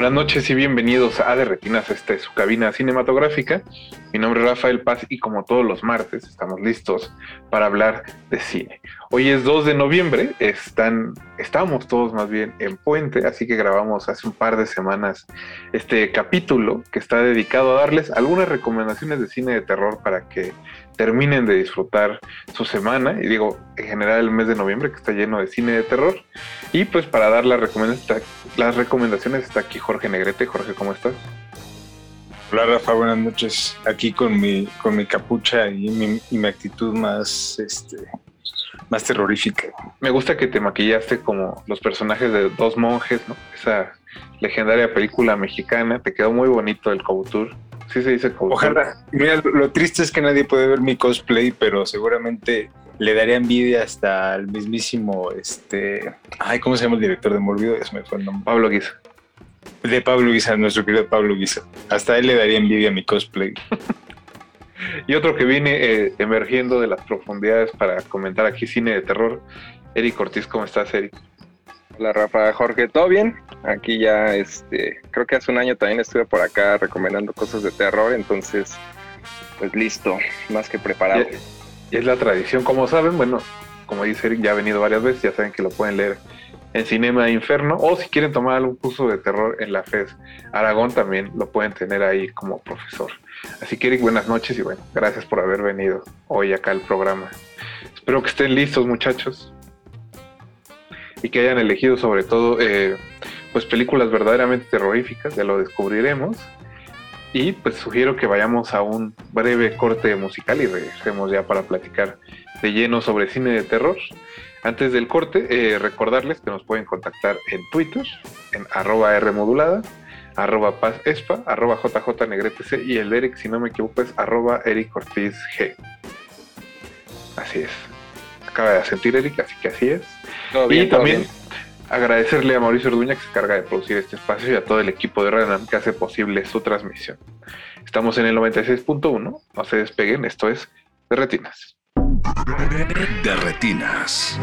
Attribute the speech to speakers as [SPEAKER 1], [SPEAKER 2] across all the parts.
[SPEAKER 1] Buenas noches y bienvenidos a De Retinas, esta es su cabina cinematográfica. Mi nombre es Rafael Paz y como todos los martes estamos listos para hablar de cine. Hoy es 2 de noviembre, están, estamos todos más bien en puente, así que grabamos hace un par de semanas este capítulo que está dedicado a darles algunas recomendaciones de cine de terror para que terminen de disfrutar su semana. Y digo, en general el mes de noviembre que está lleno de cine de terror. Y pues para dar las recomendaciones, las recomendaciones está aquí Jorge Negrete. Jorge, ¿cómo estás?
[SPEAKER 2] Hola Rafa, buenas noches. Aquí con mi, con mi capucha y mi, y mi actitud más, este, más terrorífica.
[SPEAKER 1] Me gusta que te maquillaste como los personajes de Dos Monjes, ¿no? Esa legendaria película mexicana. Te quedó muy bonito el Couture. Sí se dice.
[SPEAKER 2] Ojalá. Mira, lo- lo triste es que nadie puede ver mi cosplay, pero seguramente le daría envidia hasta el mismísimo, este, ay, ¿cómo se llama el director de Morbido? Ya se me fue el nombre.
[SPEAKER 1] Pablo Guisa.
[SPEAKER 2] De Pablo Guisa, nuestro querido Pablo Guisa. Hasta él le daría envidia mi cosplay.
[SPEAKER 1] Y otro que viene eh, emergiendo de las profundidades para comentar aquí cine de terror. Eric Ortiz, ¿cómo estás, Eric?
[SPEAKER 3] Hola Rafa, Jorge, ¿todo bien? Aquí ya, este, creo que hace un año también estuve por acá recomendando cosas de terror, entonces, pues listo, más que preparado.
[SPEAKER 1] Y es la tradición, como saben, bueno, como dice Eric, ya ha venido varias veces, ya saben que lo pueden leer en Cinema Inferno, o si quieren tomar algún curso de terror en la FES Aragón, también lo pueden tener ahí como profesor. Así que Eric, buenas noches y bueno, gracias por haber venido hoy acá al programa. Espero que estén listos, muchachos, y que hayan elegido sobre todo, eh, pues películas verdaderamente terroríficas, ya lo descubriremos. Y pues sugiero que vayamos a un breve corte musical y regresemos ya para platicar de lleno sobre cine de terror. Antes del corte, eh, recordarles que nos pueden contactar en Twitter, en arroba Rmodulada, arroba Paz Espa, arroba JJ y el Eric, si no me equivoco, es arroba Eric Ortiz G. Así es. Acaba de sentir Eric, así que así es.
[SPEAKER 3] ¿Todo
[SPEAKER 1] Y también
[SPEAKER 3] bien?
[SPEAKER 1] agradecerle a Mauricio Orduña que se encarga de producir este espacio y a todo el equipo de Radio que hace posible su transmisión. Estamos en el 96.1, no se despeguen, esto es de Retinas.
[SPEAKER 4] De retinas.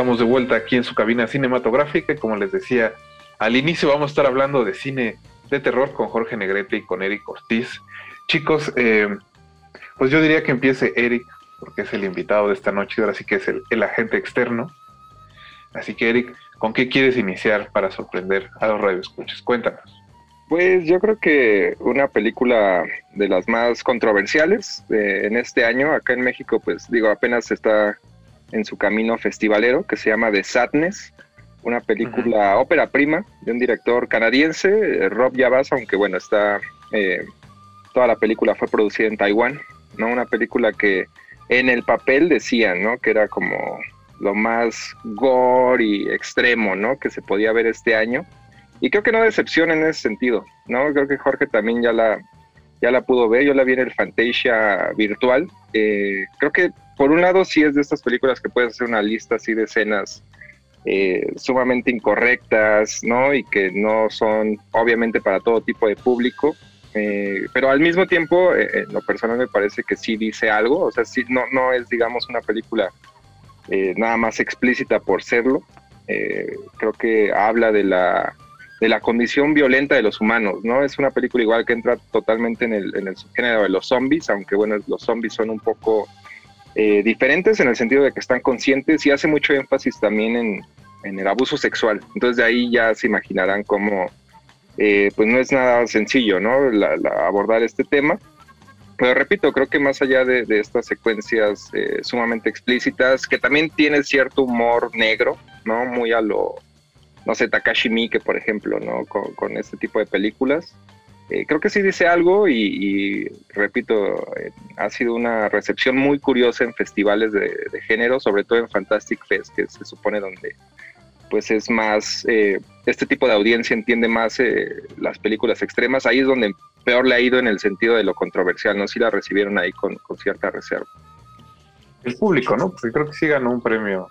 [SPEAKER 1] Estamos de vuelta aquí en su cabina cinematográfica y como les decía, al inicio vamos a estar hablando de cine de terror con Jorge Negrete y con Eric Ortiz. Chicos, eh, pues yo diría que empiece Eric, porque es el invitado de esta noche y ahora sí que es el, el agente externo. Así que Eric, ¿con qué quieres iniciar para sorprender a los radioescuchas? Cuéntanos.
[SPEAKER 3] Pues yo creo que una película de las más controversiales eh, en este año, acá en México, pues digo, apenas está en su camino festivalero, que se llama The Sadness, una película ópera prima de un director canadiense, eh, Rob Yabas, aunque bueno, está, eh, toda la película fue producida en Taiwán, ¿no? Una película que en el papel decían, ¿no? Que era como lo más gore y extremo, ¿no? Que se podía ver este año. Y creo que no decepciona en ese sentido, ¿no? Creo que Jorge también ya la, ya la pudo ver, yo la vi en el Fantasia virtual. Eh, creo que por un lado sí es de estas películas que puedes hacer una lista así de escenas eh, sumamente incorrectas, ¿no? Y que no son obviamente para todo tipo de público. Eh, pero al mismo tiempo, eh, en lo personal me parece que sí dice algo, o sea, sí, no, no es, digamos, una película eh, nada más explícita por serlo. Eh, creo que habla de la, de la condición violenta de los humanos, ¿no? Es una película igual que entra totalmente en el, en el subgénero de los zombies, aunque bueno, los zombies son un poco eh, diferentes en el sentido de que están conscientes y hace mucho énfasis también en, en el abuso sexual. Entonces de ahí ya se imaginarán cómo, eh, pues no es nada sencillo, ¿no? La- la- abordar este tema. Pero repito, creo que más allá de, de estas secuencias eh, sumamente explícitas, que también tiene cierto humor negro, ¿no? Muy a lo, no sé, Takashi Miike, por ejemplo, ¿no? Con, con este tipo de películas. Eh, creo que sí dice algo y, y, repito, eh, ha sido una recepción muy curiosa en festivales de, género, sobre todo en Fantastic Fest, que se supone donde pues es más, eh, este tipo de audiencia entiende más eh, las películas extremas, ahí es donde peor le ha ido en el sentido de lo controversial, ¿no? Sí la recibieron ahí con, con cierta reserva.
[SPEAKER 1] El público, ¿no? Porque creo que sí ganó un premio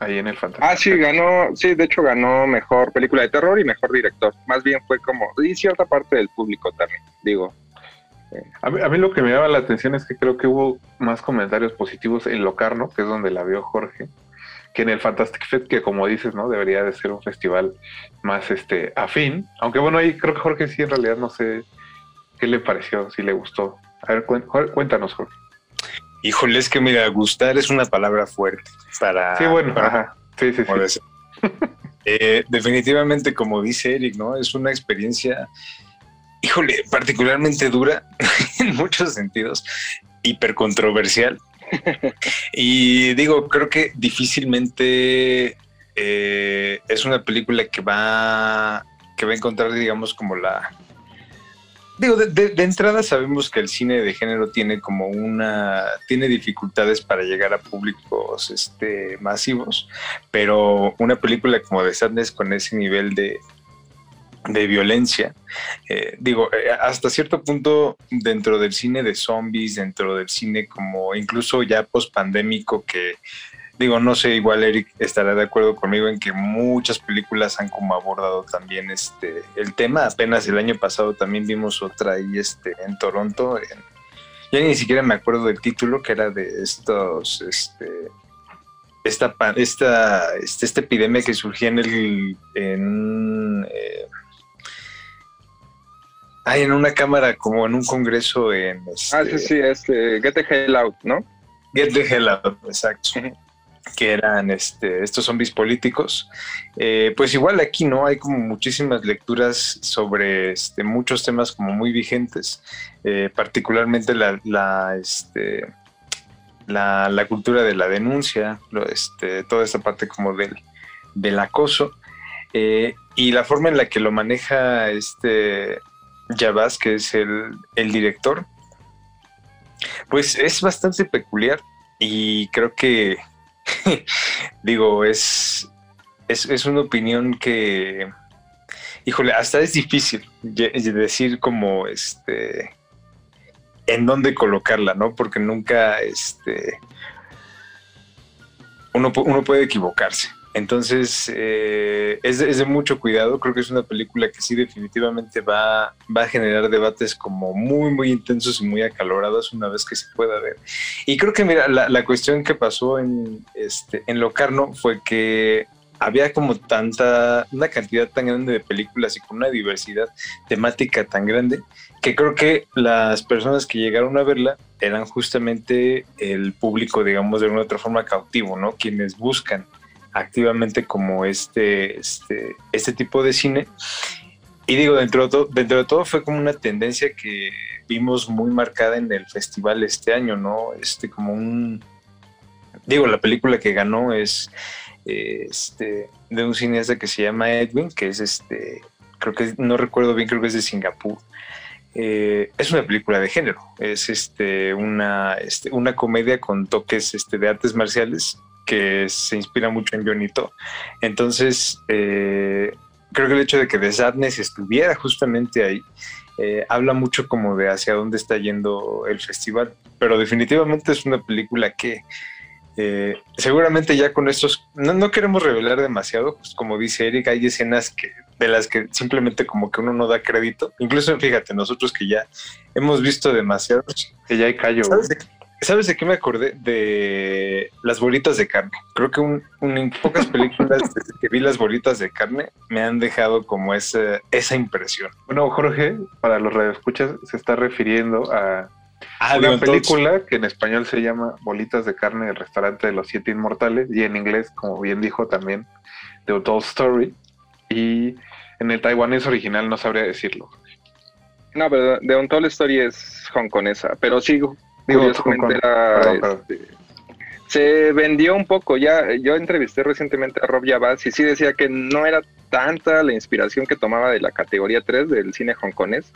[SPEAKER 1] ahí en el Fantástico.
[SPEAKER 3] Ah, sí, ganó, sí, de hecho ganó mejor película de terror y mejor director. Más bien fue como, y cierta parte del público también, digo.
[SPEAKER 1] A mí, a mí lo que me llama la atención es que creo que hubo más comentarios positivos en Locarno, que es donde la vio Jorge, que en el Fantastic Fest, que como dices, ¿no? Debería de ser un festival más este afín. Aunque bueno, ahí creo que Jorge sí en realidad no sé qué le pareció, si le gustó. A ver, cuéntanos, Jorge.
[SPEAKER 2] Híjole, es que mira, gustar es una palabra fuerte para.
[SPEAKER 1] Sí, bueno,
[SPEAKER 2] para-
[SPEAKER 1] ajá. Sí, sí, sí.
[SPEAKER 2] como decir. Eh, definitivamente, como dice Eric, ¿no? Es una experiencia, híjole, particularmente dura en muchos sentidos, hipercontroversial. y digo, creo que difícilmente eh, es una película que va, que va a encontrar, digamos, como la... Digo, de, de- de entrada sabemos que el cine de género tiene como una, tiene dificultades para llegar a públicos este, masivos, pero una película como The Sadness con ese nivel de, de violencia. Eh, digo, eh, hasta cierto punto dentro del cine de zombies, dentro del cine como incluso ya post pandémico que digo, no sé, igual Eric estará de acuerdo conmigo en que muchas películas han como abordado también este el tema. Apenas el año pasado también vimos otra ahí este en Toronto. ya ni siquiera me acuerdo del título que era de estos este esta esta este, esta epidemia que surgía en el en eh, en una cámara como en un congreso en
[SPEAKER 3] Ah, sí, este sí, este Get the Hell Out, ¿no?
[SPEAKER 2] Get the Hell Out, exacto que eran este, estos zombies políticos. Eh, pues igual aquí no hay como muchísimas lecturas sobre este, muchos temas como muy vigentes, eh, particularmente la, la, este, la, cultura de la denuncia, este, toda esta parte como del, del acoso. Eh, y la forma en la que lo maneja este Javas, que es el, el director, pues es bastante peculiar y creo que digo, es, es, una opinión que, híjole, hasta es difícil decir como, este, en dónde colocarla, ¿no? Porque nunca, este, uno, uno puede equivocarse. Entonces, eh, es, de, mucho cuidado. Creo que es una película que sí definitivamente va, a generar debates como muy, muy intensos y muy acalorados una vez que se pueda ver. Y creo que, mira, la, cuestión que pasó en, este, en Locarno fue que había como tanta, una cantidad tan grande de películas y con una diversidad temática tan grande que creo que las personas que llegaron a verla eran justamente el público, digamos, de una otra forma cautivo, ¿no? Quienes buscan activamente como este, este, este tipo de cine. Y digo, dentro de, todo, dentro de todo fue como una tendencia que vimos muy marcada en el festival este año, ¿no? Este como un... Digo, la película que ganó es este, de un cineasta que se llama Edwin, que es este, creo que no recuerdo bien, creo que es de Singapur. Eh, es una película de género, es este, una, este, una comedia con toques este, de artes marciales que se inspira mucho en Jonito. Entonces, eh, creo que el hecho de que The Sadness estuviera justamente ahí eh, habla mucho como de hacia dónde está yendo el festival. Pero definitivamente es una película que eh, seguramente ya con estos, no, queremos revelar demasiado, pues como dice Eric, hay escenas que de las que simplemente como que uno no da crédito. Incluso fíjate, nosotros que ya hemos visto demasiados.
[SPEAKER 1] Que ya hay callo.
[SPEAKER 2] ¿Sabes de qué me acordé? De las bolitas de carne. Creo que un, en pocas películas desde que vi las bolitas de carne me han dejado como esa, esa impresión.
[SPEAKER 1] Bueno, Jorge, para los radioescuchas, se está refiriendo a ah, una película que en español se llama Bolitas de carne del restaurante de los siete inmortales y en inglés, como bien dijo también, The Untold Story. Y en el taiwanés original no sabría decirlo.
[SPEAKER 3] No, pero The Untold Story es hongkonesa, pero sí este, se vendió un poco. Ya yo entrevisté recientemente a Rob Yabaz y sí decía que no era tanta la inspiración que tomaba de la categoría 3 del cine hongkonés,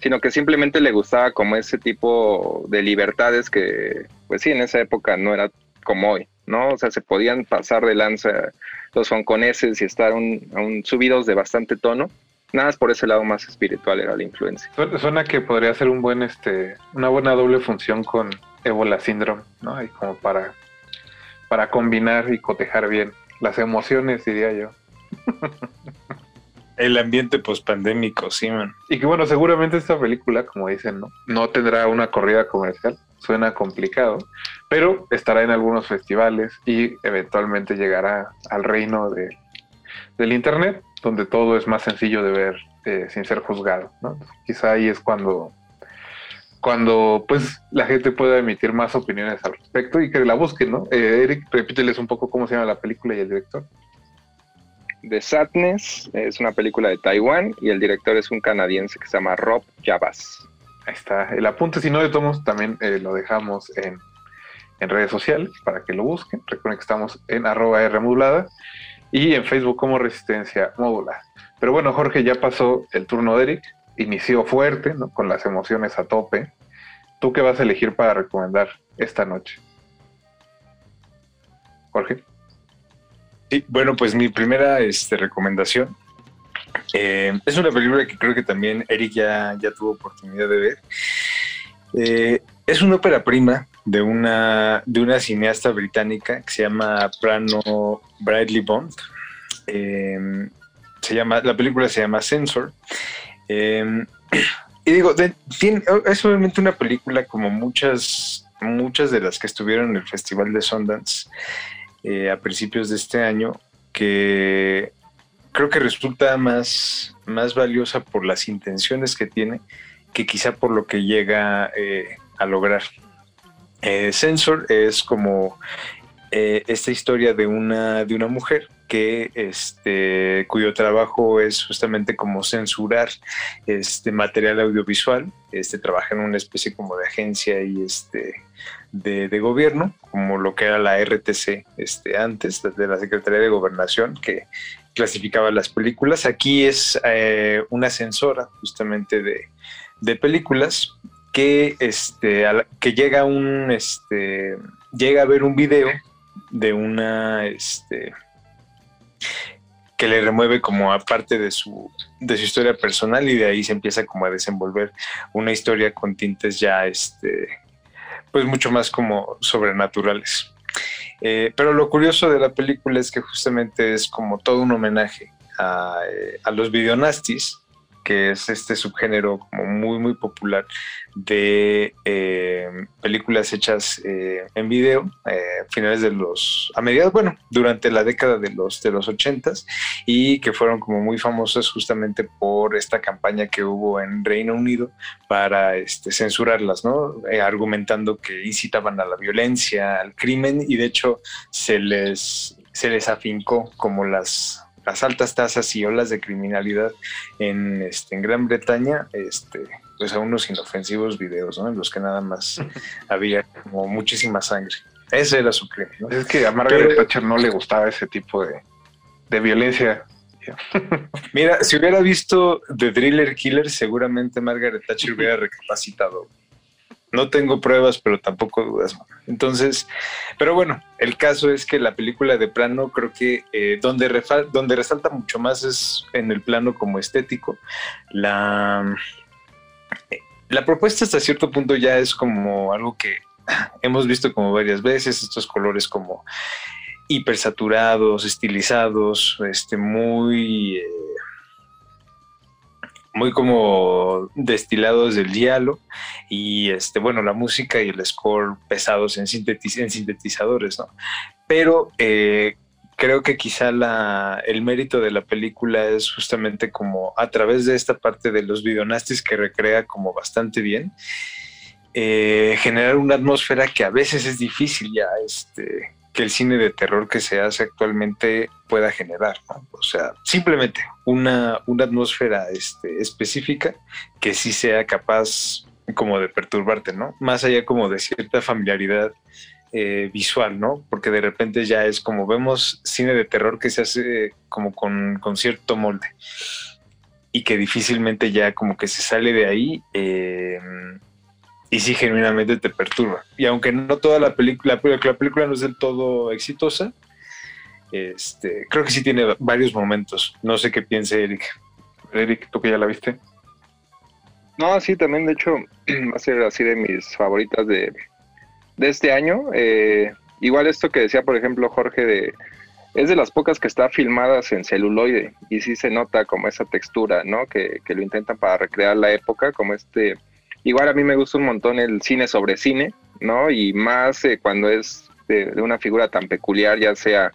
[SPEAKER 3] sino que simplemente le gustaba como ese tipo de libertades que, pues sí, en esa época no era como hoy, ¿no? O sea, se podían pasar de lanza los hongkoneses y estar un subidos de bastante tono nada más por ese lado más espiritual era la influencia.
[SPEAKER 1] Suena que podría ser un buen, este, una buena doble función con Ebola Syndrome, ¿no? Y como para, para combinar y cotejar bien las emociones, diría yo.
[SPEAKER 2] El ambiente pospandémico, sí, man.
[SPEAKER 1] Y que bueno, seguramente esta película, como dicen, ¿no? No tendrá una corrida comercial, suena complicado, pero estará en algunos festivales y eventualmente llegará al reino de, del Internet donde todo es más sencillo de ver eh, sin ser juzgado, ¿no? Quizá ahí es cuando, cuando pues la gente pueda emitir más opiniones al respecto y que la busquen, ¿no? Eh, Eric, repíteles un poco cómo se llama la película y el director.
[SPEAKER 3] The Sadness es una película de Taiwán y el director es un canadiense que se llama Rob Javas.
[SPEAKER 1] Ahí está. El apunte, si no de tomos, también eh, lo dejamos en, en, redes sociales para que lo busquen. Recuerden que estamos en arroba R y en Facebook como Resistencia Módula. Pero bueno, Jorge, ya pasó el turno de Eric, inició fuerte, ¿no? con las emociones a tope. ¿Tú qué vas a elegir para recomendar esta noche? Jorge.
[SPEAKER 2] Sí, bueno, pues mi primera este, recomendación Eh, es una película que creo que también Eric ya, ya tuvo oportunidad de ver. Eh, es una ópera prima de una, de una cineasta británica que se llama Prano Bradley Bond. Eh, se llama, la película se llama Censor. Eh, y digo, es obviamente una película como muchas, muchas de las que estuvieron en el Festival de Sundance eh, a principios de este año, que creo que resulta más, más valiosa por las intenciones que tiene que quizá por lo que llega eh, a lograr. Eh, Censor es como eh, esta historia de una, de una mujer que este, cuyo trabajo es justamente como censurar este material audiovisual, este, trabaja en una especie como de agencia y este, de, gobierno, como lo que era la RTC este, antes, de la Secretaría de Gobernación, que clasificaba las películas. Aquí es eh, una censora justamente de películas que, este, a que llega a un este, llega a ver un video de una este, que le remueve como aparte de su de su historia personal y de ahí se empieza como a desenvolver una historia con tintes ya este pues mucho más como sobrenaturales. Eh, pero lo curioso de la película es que justamente es como todo un homenaje a, eh, a los videonastis, que es este subgénero como muy muy popular de eh, películas hechas eh, en video eh, finales de los a mediados bueno durante la década de los de los ochentas y que fueron como muy famosas justamente por esta campaña que hubo en Reino Unido para este, censurarlas, ¿no? Eh, argumentando que incitaban a la violencia, al crimen y de hecho se les se les afincó como las las altas tasas y olas de criminalidad en, este, en Gran Bretaña, este, pues a unos inofensivos videos, ¿no? En los que nada más había como muchísima sangre. Ese era su crimen, ¿no?
[SPEAKER 1] Es que a Margaret
[SPEAKER 2] Pero-
[SPEAKER 1] Thatcher no le gustaba ese tipo de, de violencia.
[SPEAKER 2] Mira, si hubiera visto The Driller Killer, seguramente Margaret Thatcher hubiera recapacitado. No tengo pruebas, pero tampoco dudas. Entonces, pero bueno, el caso es que la película de plano creo que eh, donde, donde resalta mucho más es en el plano como estético. La, la propuesta hasta cierto punto ya es como algo que hemos visto como varias veces, estos colores como hipersaturados, estilizados, este, muy, eh, muy como destilados del diálogo y este, bueno, la música y el score pesados en, sintetiz- en sintetizadores, ¿no? Pero eh, creo que quizá la, el mérito de la película es justamente como a través de esta parte de los videonastis que recrea como bastante bien, eh, generar una atmósfera que a veces es difícil ya, este, que el cine de terror que se hace actualmente pueda generar, ¿no? O sea, simplemente una, una atmósfera este, específica que sí sea capaz como de perturbarte, ¿no? Más allá como de cierta familiaridad eh, visual, ¿no? Porque de repente ya es como vemos cine de terror que se hace como con, con cierto molde y que difícilmente ya como que se sale de ahí eh, y sí genuinamente te perturba. Y aunque no toda la película, la, la película no es del todo exitosa, este, creo que sí tiene varios momentos. No sé qué piense Eric.
[SPEAKER 1] Eric, tú que ya la viste.
[SPEAKER 3] No, sí, también de hecho va a ser así de mis favoritas de, de este año. Eh, igual esto que decía, por ejemplo, Jorge, de, es de las pocas que está filmadas en celuloide y sí se nota como esa textura, ¿no? Que, que lo intentan para recrear la época, como este... Igual a mí me gusta un montón el cine sobre cine, ¿no? Y más eh, cuando es de, una figura tan peculiar, ya sea,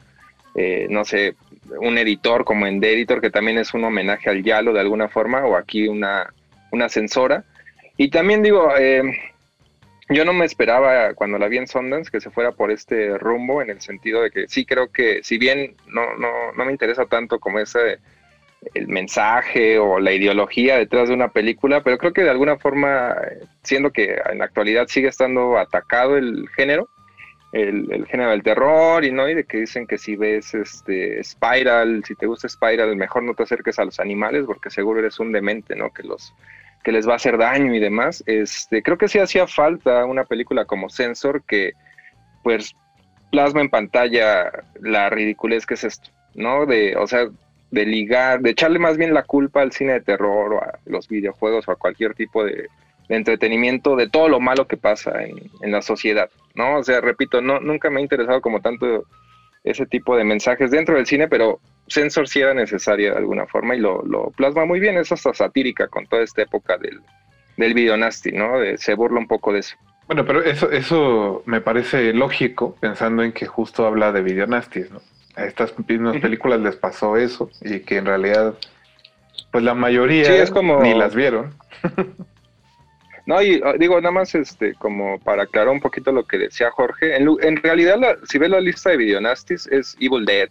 [SPEAKER 3] eh, no sé, un editor como en The Editor, que también es un homenaje al Yalo de alguna forma, o aquí una, una censora. Y también digo, eh, yo no me esperaba cuando la vi en Sundance que se fuera por este rumbo, en el sentido de que sí creo que, si bien no, no, no me interesa tanto como ese el mensaje o la ideología detrás de una película, pero creo que de alguna forma, siendo que en la actualidad sigue estando atacado el género, el, el género del terror y no y de que dicen que si ves este Spiral, si te gusta Spiral, mejor no te acerques a los animales porque seguro eres un demente, ¿no? Que los que les va a hacer daño y demás. Este, creo que sí hacía falta una película como Sensor que pues plasma en pantalla la ridiculez que es esto, ¿no? De, o sea, de ligar, de echarle más bien la culpa al cine de terror o a los videojuegos o a cualquier tipo de, entretenimiento de todo lo malo que pasa en, la sociedad, ¿no? O sea, repito, no, nunca me ha interesado como tanto ese tipo de mensajes dentro del cine, pero Sensor sí era necesaria de alguna forma y lo, plasma muy bien, es hasta satírica con toda esta época del, del video nasty, ¿no? De, se burla un poco de eso.
[SPEAKER 1] Bueno, pero eso, eso me parece lógico, pensando en que justo habla de video nasty, ¿no? A estas mismas películas les pasó eso y que en realidad, pues la mayoría
[SPEAKER 3] Sí, es como-
[SPEAKER 1] ni las vieron.
[SPEAKER 3] No, y ah, digo, nada más este, como para aclarar un poquito lo que decía Jorge, en, en realidad, la- si ves la lista de videonastis, es Evil Dead,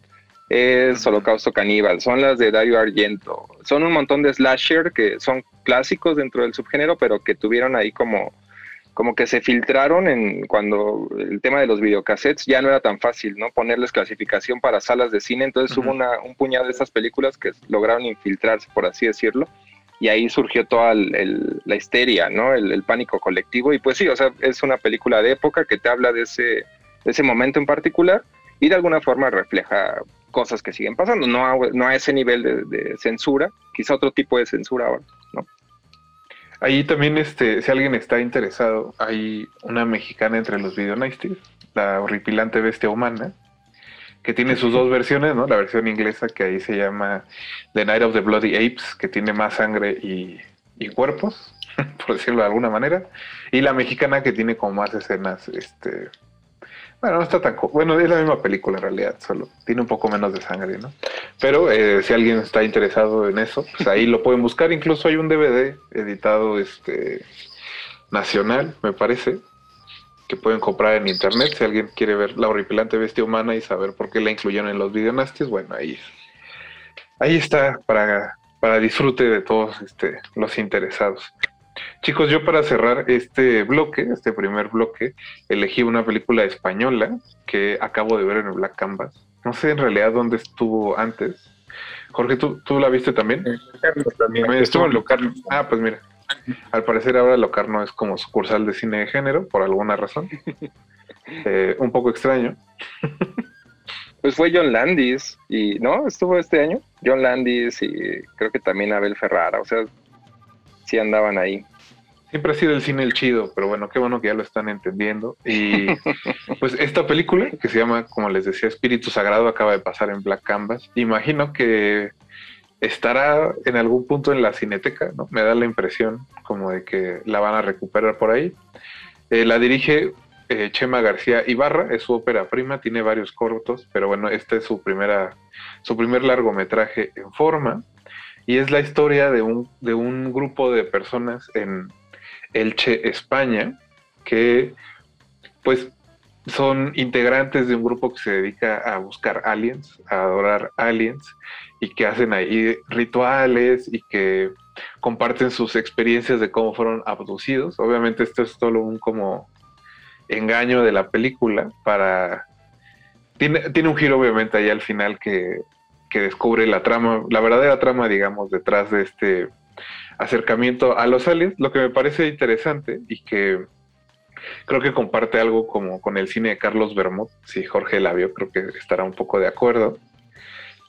[SPEAKER 3] es Holocausto Caníbal, son las de Dario Argento, son un montón de slasher que son clásicos dentro del subgénero, pero que tuvieron ahí como, como que se filtraron en cuando el tema de los videocassettes ya no era tan fácil, ¿no? Ponerles clasificación para salas de cine, entonces
[SPEAKER 1] Ujú.
[SPEAKER 3] hubo una, un puñado de esas películas que lograron infiltrarse, por así decirlo y ahí surgió toda el- el- la histeria, ¿no? El, el pánico colectivo. Y pues sí, o sea, es una película de época que te habla de ese, de ese momento en particular y de alguna forma refleja cosas que siguen pasando, no a, no a ese nivel de, de censura, quizá otro tipo de censura ahora.
[SPEAKER 1] Ahí también, este, si alguien está interesado, hay una mexicana entre los videonasties, la horripilante bestia humana, que tiene sus dos versiones, ¿no? La versión inglesa que ahí se llama The Night of the Bloody Apes, que tiene más sangre y, y cuerpos, por decirlo de alguna manera, y la mexicana que tiene como más escenas, este, bueno, no está tan, bueno, es la misma película en realidad, solo tiene un poco menos de sangre, ¿no? Pero eh, si alguien está interesado en eso, pues ahí lo pueden buscar. Incluso hay un DVD editado este nacional, me parece, que pueden comprar en internet. Si alguien quiere ver la horripilante bestia humana y saber por qué la incluyeron en los videonasties, bueno, ahí, ahí está para, para disfrute de todos este, los interesados. Chicos, yo para cerrar este bloque, este primer bloque, elegí una película española que acabo de ver en el Black Canvas. No sé en realidad dónde estuvo antes. Jorge, ¿tú, tú la viste también?
[SPEAKER 2] Carlos también. Estuvo en Locarno.
[SPEAKER 1] Ah, pues mira. Al parecer ahora Locarno es como sucursal de cine de género, por alguna razón. Eh, un poco extraño.
[SPEAKER 3] Pues fue John Landis, y ¿no? Estuvo este año. John Landis y creo que también Abel Ferrara, o sea, sí andaban ahí.
[SPEAKER 1] Siempre ha sido el cine el chido, pero bueno, qué bueno que ya lo están entendiendo. Y pues esta película, que se llama, como les decía, Espíritu Sagrado, acaba de pasar en Black Canvas. Imagino que estará en algún punto en la cineteca, ¿no? Me da la impresión como de que la van a recuperar por ahí. Eh, la dirige eh, Chema García Ibarra, es su ópera prima, tiene varios cortos, pero bueno, este es su primera, su primer largometraje en forma. Y es la historia de un, de un grupo de personas en Elche, España, que pues son integrantes de un grupo que se dedica a buscar aliens, a adorar aliens, y que hacen ahí rituales y que comparten sus experiencias de cómo fueron abducidos. Obviamente esto es solo un como engaño de la película para... Tiene, tiene un giro obviamente ahí al final que, que descubre la trama, la verdadera trama, digamos, detrás de este acercamiento a los aliens, lo que me parece interesante y que creo que comparte algo como con el cine de Carlos Bermud, si Jorge la vio, creo que estará un poco de acuerdo,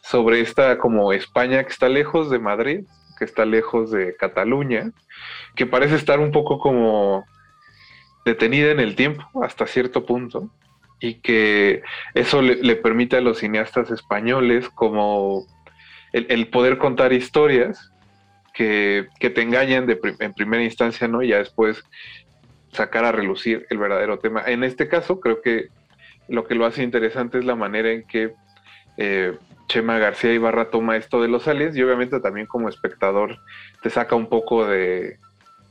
[SPEAKER 1] sobre esta como España que está lejos de Madrid, que está lejos de Cataluña, que parece estar un poco como detenida en el tiempo hasta cierto punto y que eso le, permite a los cineastas españoles como el, poder contar historias que, que te engañan de en primera instancia, ¿no? Y ya después sacar a relucir el verdadero tema. En este caso, creo que lo que lo hace interesante es la manera en que eh, Chema García Ibarra toma esto de los aliens y obviamente también como espectador te saca un poco de,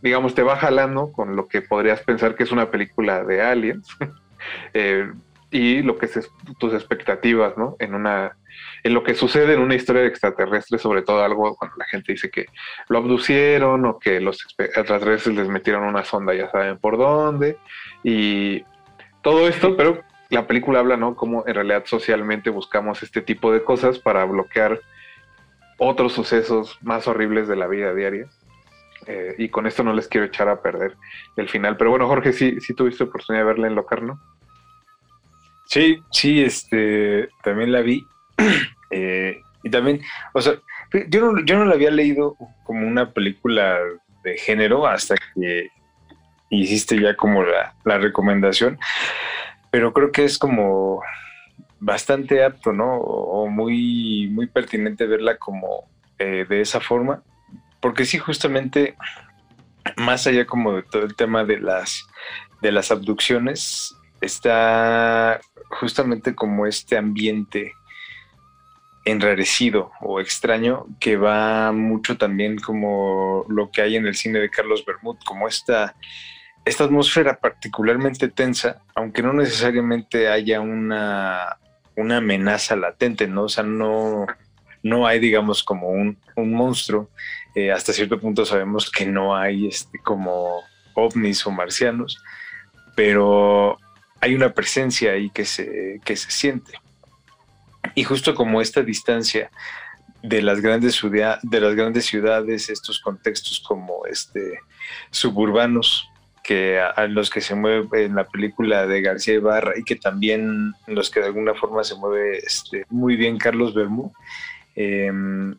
[SPEAKER 1] digamos, te va jalando con lo que podrías pensar que es una película de aliens eh, y lo que es tus expectativas, ¿no? En una, en lo que sucede en una historia de extraterrestres, sobre todo algo cuando la gente dice que lo abducieron o que los extraterrestres les metieron una sonda, ya saben por dónde, y todo esto, pero la película habla, ¿no? Cómo en realidad socialmente buscamos este tipo de cosas para bloquear otros sucesos más horribles de la vida diaria. Eh, y con esto no les quiero echar a perder el final. Pero bueno, Jorge, sí, sí tuviste oportunidad de verla en Locarno.
[SPEAKER 2] Sí, sí, este, también la vi. Eh, Y también, o sea, yo no, yo no la había leído como una película de género hasta que hiciste ya como la, la recomendación, pero creo que es como bastante apto, ¿no? O muy, muy pertinente verla como eh, de esa forma, porque sí, justamente, más allá como de todo el tema de las, de las abducciones, está justamente como este ambiente enrarecido o extraño que va mucho también como lo que hay en el cine de Carlos Bermud, como esta, esta atmósfera particularmente tensa, aunque no necesariamente haya una, una amenaza latente, ¿no? O sea, no, no hay, digamos, como un, monstruo. Eh, hasta cierto punto sabemos que no hay este, como ovnis o marcianos, pero hay una presencia ahí que se, que se siente. Y justo como esta distancia de las grandes, de las grandes ciudades, estos contextos como este, suburbanos, que a, los que se mueve en la película de García Ibarra y que también los que de alguna forma se mueve este, muy bien Carlos Bermú, em,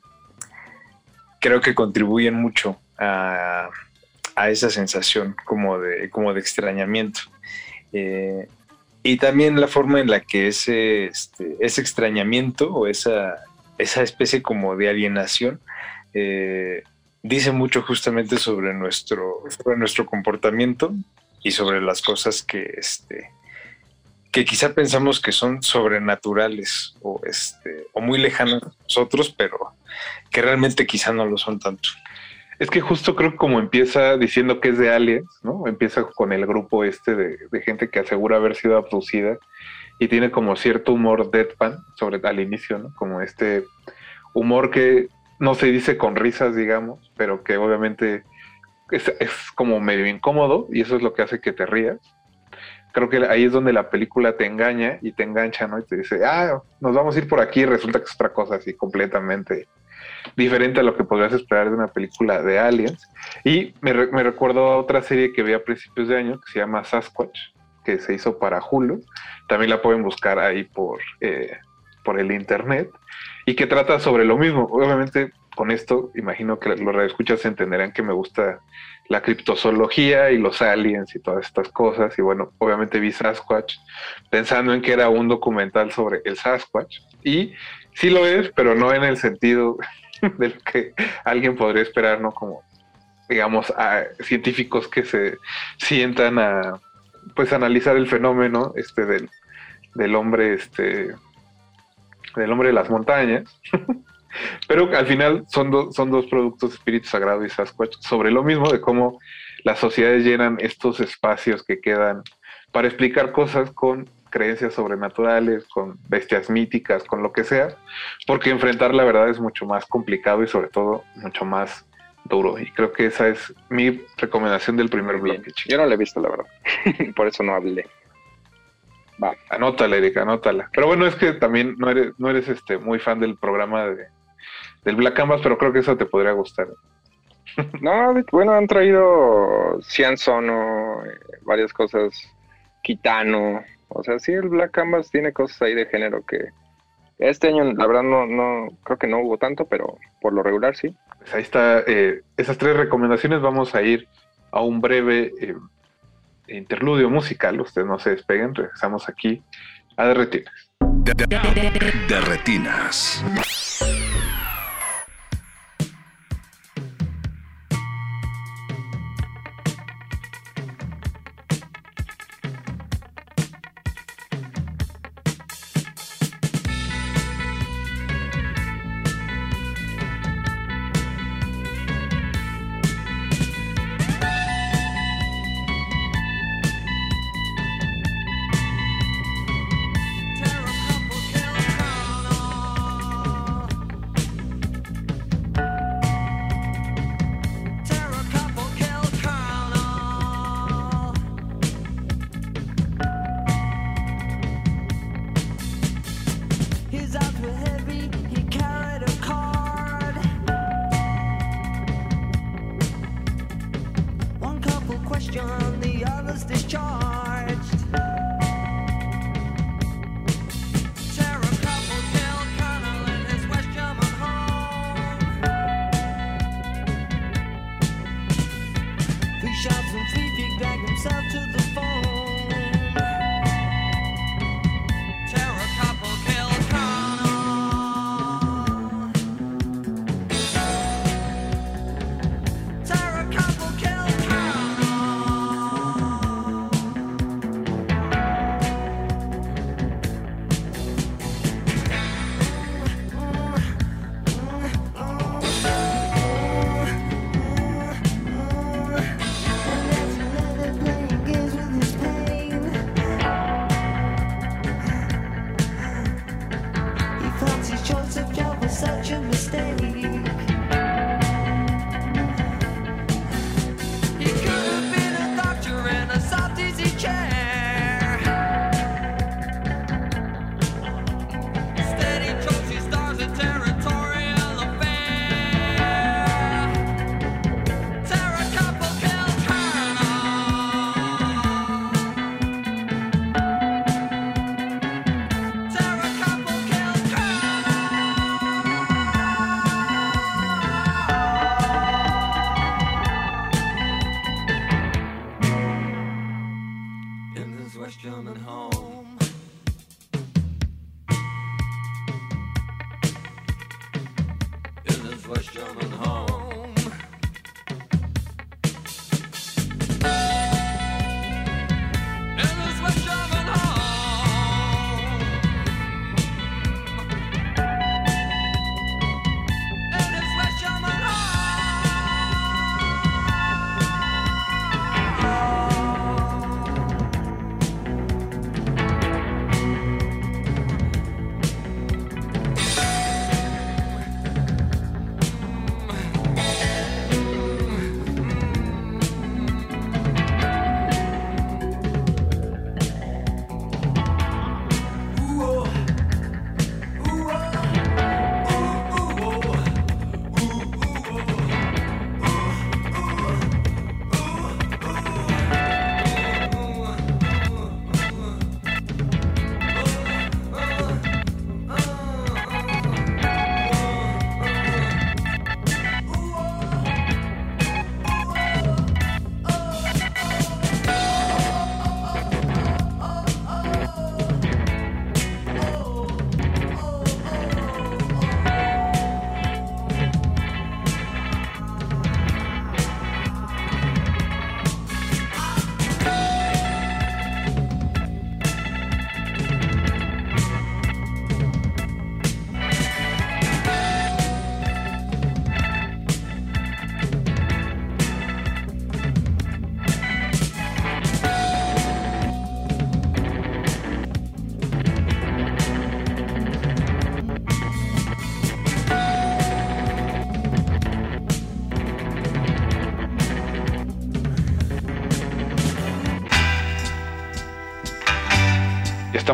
[SPEAKER 2] creo que contribuyen mucho a, esa sensación como de, como de extrañamiento. Eh, y también la forma en la que ese, este, ese extrañamiento o esa, esa especie como de alienación eh, dice mucho justamente sobre nuestro, sobre nuestro comportamiento y sobre las cosas que, este, que quizá pensamos que son sobrenaturales o, este, o muy lejanas a nosotros, pero que realmente quizá no lo son tanto.
[SPEAKER 1] Es que justo creo que como empieza diciendo que es de aliens, ¿no? Empieza con el grupo este de, gente que asegura haber sido abducida y tiene como cierto humor deadpan sobre al inicio, ¿no? Como este humor que no se dice con risas, digamos, pero que obviamente es, es, como medio incómodo y eso es lo que hace que te rías. Creo que ahí es donde la película te engaña y te engancha, ¿no? Y te dice, ah, nos vamos a ir por aquí y resulta que es otra cosa así completamente diferente a lo que podrías esperar de una película de aliens. Y me, recuerdo a otra serie que vi a principios de año que se llama Sasquatch, que se hizo para Hulu. También la pueden buscar ahí por, eh, por el internet y que trata sobre lo mismo. Obviamente con esto imagino que los radioescuchas entenderán que me gusta la criptozoología y los aliens y todas estas cosas. Y bueno, obviamente vi Sasquatch pensando en que era un documental sobre el Sasquatch. Y sí lo es, pero no en el sentido de lo que alguien podría esperar, ¿no? Como, digamos, a científicos que se sientan a, pues, analizar el fenómeno este del, del hombre, este, del hombre de las montañas. Pero al final son, son dos productos, Espíritu Sagrado y Sasquatch, sobre lo mismo de cómo las sociedades llenan estos espacios que quedan para explicar cosas con creencias sobrenaturales, con bestias míticas, con lo que sea, porque enfrentar la verdad es mucho más complicado y sobre todo mucho más duro. Y creo que esa es mi recomendación del primer bloque.
[SPEAKER 3] Yo no la he visto, la verdad. Por eso no hablé.
[SPEAKER 1] Va. Anótala, Erika, anótala. Pero bueno, es que también no eres, no eres este muy fan del programa de, del Black Canvas, pero creo que eso te podría gustar.
[SPEAKER 3] No, bueno, han traído Cian Sono, eh, varias cosas, Kitano, o sea, sí, el Black Canvas tiene cosas ahí de género que este año, la verdad, no, no creo que no hubo tanto, pero por lo regular sí.
[SPEAKER 1] Pues ahí está, eh, esas tres recomendaciones. Vamos a ir a un breve eh, interludio musical. Ustedes no se despeguen, regresamos aquí a Derretinas.
[SPEAKER 4] Derretinas.
[SPEAKER 5] shouts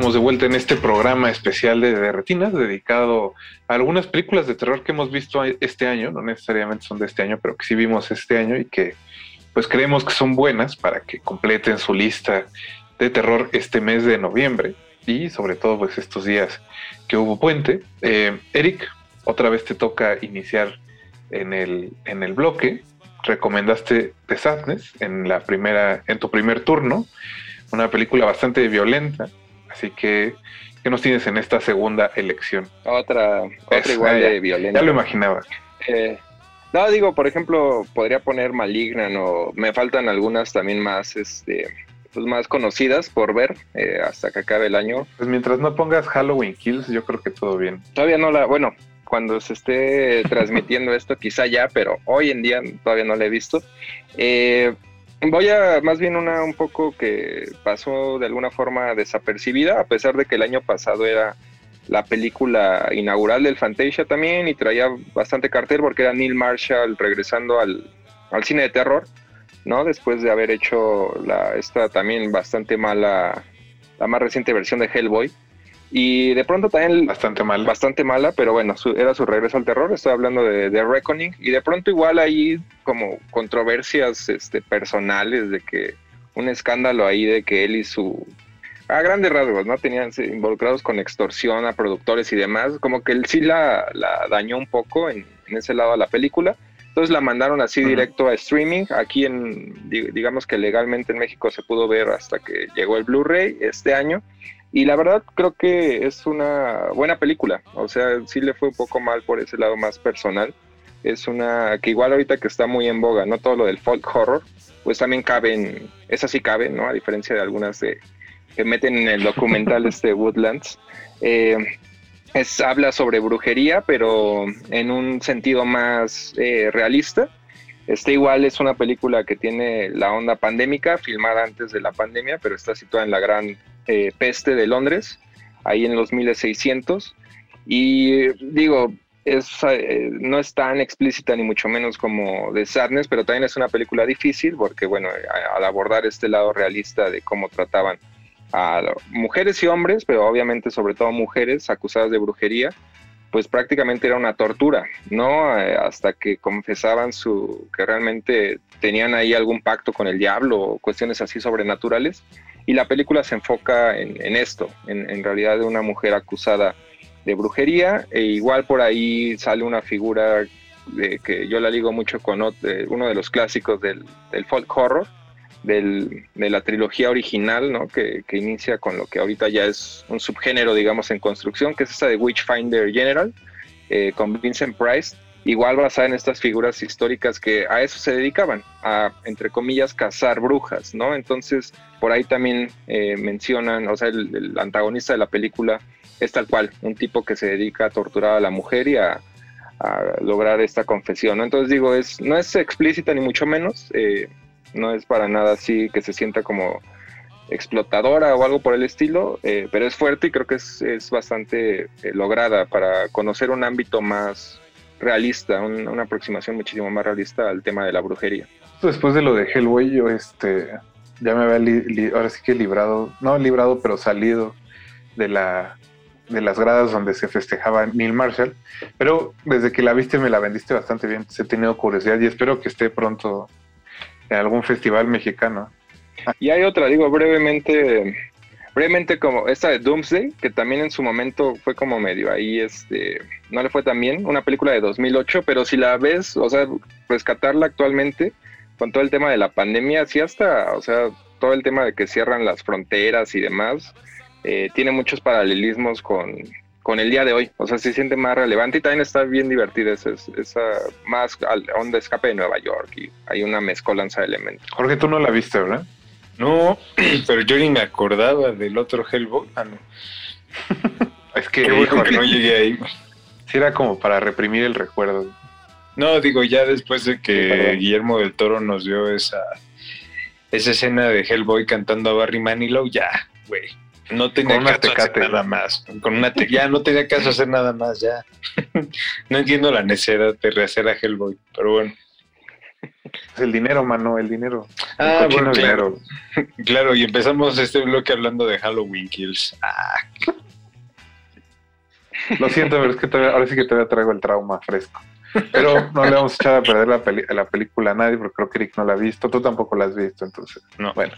[SPEAKER 1] estamos de vuelta en este programa especial de, de Retinas dedicado a algunas películas de terror que hemos visto este año, no necesariamente son de este año, pero que sí vimos este año y que pues creemos que son buenas para que completen su lista de terror este mes de noviembre y sobre todo pues estos días que hubo puente. Eh, Eric, otra vez te toca iniciar en el, en el bloque. Recomendaste The Sadness en la primera, en tu primer turno, una película bastante violenta, así que ¿qué nos tienes en esta segunda elección?
[SPEAKER 3] Otra, otra igual
[SPEAKER 1] ya-
[SPEAKER 3] de violenta.
[SPEAKER 1] Ya lo imaginaba.
[SPEAKER 3] Eh, no, digo, por ejemplo, podría poner Malignan o me faltan algunas también más, este, pues más conocidas por ver eh, hasta que acabe el año.
[SPEAKER 1] Pues mientras no pongas Halloween Kills, yo creo que todo bien.
[SPEAKER 3] Todavía no la, bueno, cuando se esté transmitiendo esto, quizá ya, pero hoy en día todavía no la he visto. Eh, voy a más bien una un poco que pasó de alguna forma desapercibida, a pesar de que el año pasado era la película inaugural del Fantasia también y traía bastante cartel porque era Neil Marshall regresando al, al cine de terror, ¿no? Después de haber hecho la, esta también bastante mala, la más reciente versión de Hellboy. Y de pronto también
[SPEAKER 1] Bastante mal.
[SPEAKER 3] bastante mala, pero bueno, su- era su regreso al terror. Estoy hablando de, de Reckoning. Y de pronto, igual ahí, como controversias este, personales de que un escándalo ahí de que él y su. A grandes rasgos, ¿no? Tenían involucrados con extorsión a productores y demás. Como que él sí la, la dañó un poco en, en ese lado de la película. Entonces la mandaron así
[SPEAKER 1] Ujú.
[SPEAKER 3] directo a streaming. Aquí en, di- digamos que legalmente en México se pudo ver hasta que llegó el Blu-ray este año. Y la verdad creo que es una buena película. O sea, sí le fue un poco mal por ese lado más personal. Es una que igual ahorita que está muy en boga, no todo lo del folk horror, pues también caben, esa sí cabe, ¿no? A diferencia de algunas de, que meten en el documental este Woodlands. Eh, es, habla sobre brujería, pero en un sentido más eh, realista. Este igual es una película que tiene la onda pandémica, filmada antes de la pandemia, pero está situada en la gran eh, peste de Londres, ahí en los 1600. Y digo, es, eh, no es tan explícita ni mucho menos como The Sadness, pero también es una película difícil porque, bueno, al abordar este lado realista de cómo trataban a mujeres y hombres, pero obviamente sobre todo mujeres acusadas de brujería, pues prácticamente era una tortura, ¿no? Eh, hasta que confesaban su que realmente tenían ahí algún pacto con el diablo o cuestiones así sobrenaturales. Y la película se enfoca en, en esto, en, realidad de una mujer acusada de brujería, e igual por ahí sale una figura de, que yo la ligo mucho con uno de los clásicos del, folk horror, del- de la trilogía original, ¿no? Que, que inicia con lo que ahorita ya es un subgénero, digamos, en construcción, que es esa de Witchfinder General, eh, con Vincent Price, igual basada en estas figuras históricas que a eso se dedicaban, a, entre comillas, cazar brujas, ¿no? Entonces, por ahí también eh, mencionan, o sea, el, antagonista de la película es tal cual, un tipo que se dedica a torturar a la mujer y a, lograr esta confesión, ¿no? Entonces digo, es, no es explícita ni mucho menos, eh, no es para nada así que se sienta como explotadora o algo por el estilo, eh, pero es fuerte y creo que es, es bastante lograda para conocer un ámbito más realista, un- una aproximación muchísimo más realista al tema de la brujería.
[SPEAKER 1] Después de lo de Hellboy, yo este, ya me había li- li- ahora sí que librado, no librado, pero salido de la de las gradas donde se festejaba Neil Marshall, pero desde que la viste me la vendiste bastante bien, pues he tenido curiosidad y espero que esté pronto en algún festival mexicano.
[SPEAKER 3] Y hay otra, digo brevemente, brevemente como esta de Doomsday, que también en su momento fue como medio ahí, este, no le fue tan bien, una película de 2008, pero si la ves, o sea, rescatarla actualmente con todo el tema de la pandemia, sí hasta, o sea, todo el tema de que cierran las fronteras y demás, eh, tiene muchos paralelismos con, con el día de hoy, o sea, se siente más relevante y también está bien divertida esa, esa más onda escape de Nueva York y hay una mezcolanza de elementos.
[SPEAKER 1] Jorge, tú no la viste, ¿verdad?
[SPEAKER 2] No, pero yo ni me acordaba del otro Hellboy. Ah, no.
[SPEAKER 1] Es que,
[SPEAKER 2] que no llegué ahí.
[SPEAKER 1] sí era como para reprimir el recuerdo.
[SPEAKER 2] No, digo, ya después de que. Guillermo del Toro nos dio esa, esa escena de Hellboy cantando a Barry Manilow, ya, güey. No tenía caso hacer
[SPEAKER 1] Tecate.
[SPEAKER 2] nada más. Con una te- ya no tenía caso hacer nada más, ya. no entiendo la necesidad de rehacer a Hellboy, pero bueno.
[SPEAKER 1] Es el dinero, mano, el dinero. El
[SPEAKER 2] Ah,
[SPEAKER 1] cochino
[SPEAKER 2] bueno, claro.
[SPEAKER 1] dinero.
[SPEAKER 2] Claro, y empezamos este bloque hablando de Halloween Kills. Ah,
[SPEAKER 1] Lo siento, pero es que todavía- ahora sí que todavía traigo el trauma fresco. Pero no le vamos a echar a perder la, peli- la película a nadie porque creo que Eric no la ha visto. Tú tampoco la has visto, entonces.
[SPEAKER 2] no.
[SPEAKER 1] Bueno,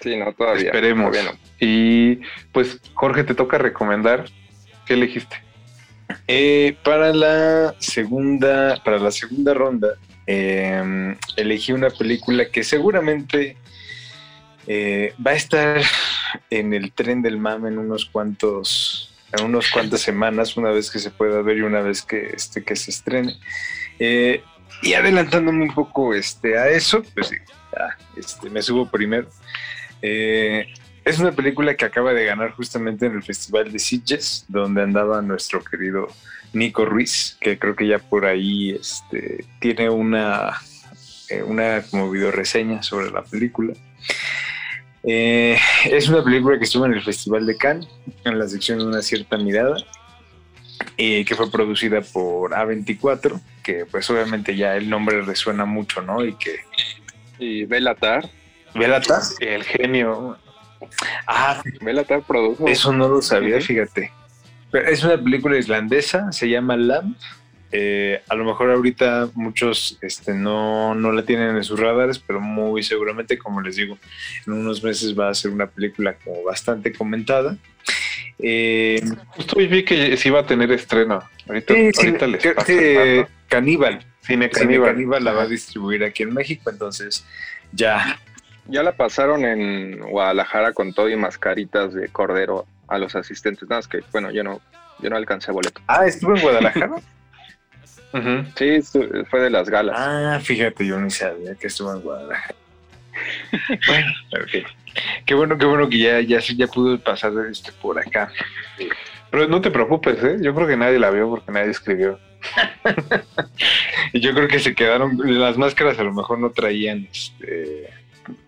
[SPEAKER 3] Sí, no, todavía.
[SPEAKER 1] esperemos.
[SPEAKER 3] todavía no.
[SPEAKER 1] Y pues, Jorge, te toca recomendar. ¿Qué elegiste?
[SPEAKER 2] Eh, para la segunda, para la segunda ronda, eh, elegí una película que seguramente eh, va a estar en el tren del mame en unos cuantos, en unos cuantas semanas, una vez que se pueda ver y una vez que este que se estrene. Eh, y adelantándome un poco este, a eso, pues ya, este, me subo primero. Eh, es una película que acaba de ganar justamente en el Festival de Sitges, donde andaba nuestro querido Nico Ruiz, que creo que ya por ahí este, tiene una, eh, una como video reseña sobre la película. Eh, es una película que estuvo en el Festival de Cannes, en la sección de una cierta mirada, eh, que fue producida por A24, que pues obviamente ya el nombre resuena mucho, ¿no? Y que...
[SPEAKER 3] Y Belatar,
[SPEAKER 2] ¿Velata?
[SPEAKER 1] El genio.
[SPEAKER 2] Ah,
[SPEAKER 3] Belatar produjo.
[SPEAKER 2] Eso no lo sabía, fíjate. Pero es una película islandesa, se llama Lamb. Eh, a lo mejor ahorita muchos este, no, no la tienen en sus radares, pero muy seguramente, como les digo, en unos meses va a ser una película como bastante comentada. Eh,
[SPEAKER 1] Justo hoy vi que sí iba a tener estreno. Ahorita,
[SPEAKER 2] sí, sí,
[SPEAKER 1] ahorita les
[SPEAKER 2] que
[SPEAKER 1] el dato.
[SPEAKER 2] Caníbal
[SPEAKER 1] Cine Caníbal.
[SPEAKER 2] La va a distribuir aquí en México, entonces ya.
[SPEAKER 3] Ya la pasaron en Guadalajara con todo y mascaritas de cordero a los asistentes. Nada más que, bueno, yo no, yo no alcancé boleto.
[SPEAKER 2] Ah, estuvo en Guadalajara.
[SPEAKER 3] Sí, fue de las galas.
[SPEAKER 2] ah, fíjate, yo ni sabía que estuvo en Guadalajara. bueno. Qué bueno, qué bueno que ya, ya, ya pudo pasar este por acá.
[SPEAKER 1] Pero no te preocupes, ¿eh? Yo creo que nadie la vio porque nadie escribió.
[SPEAKER 2] Y yo creo que se quedaron, las máscaras a lo mejor no traían, este,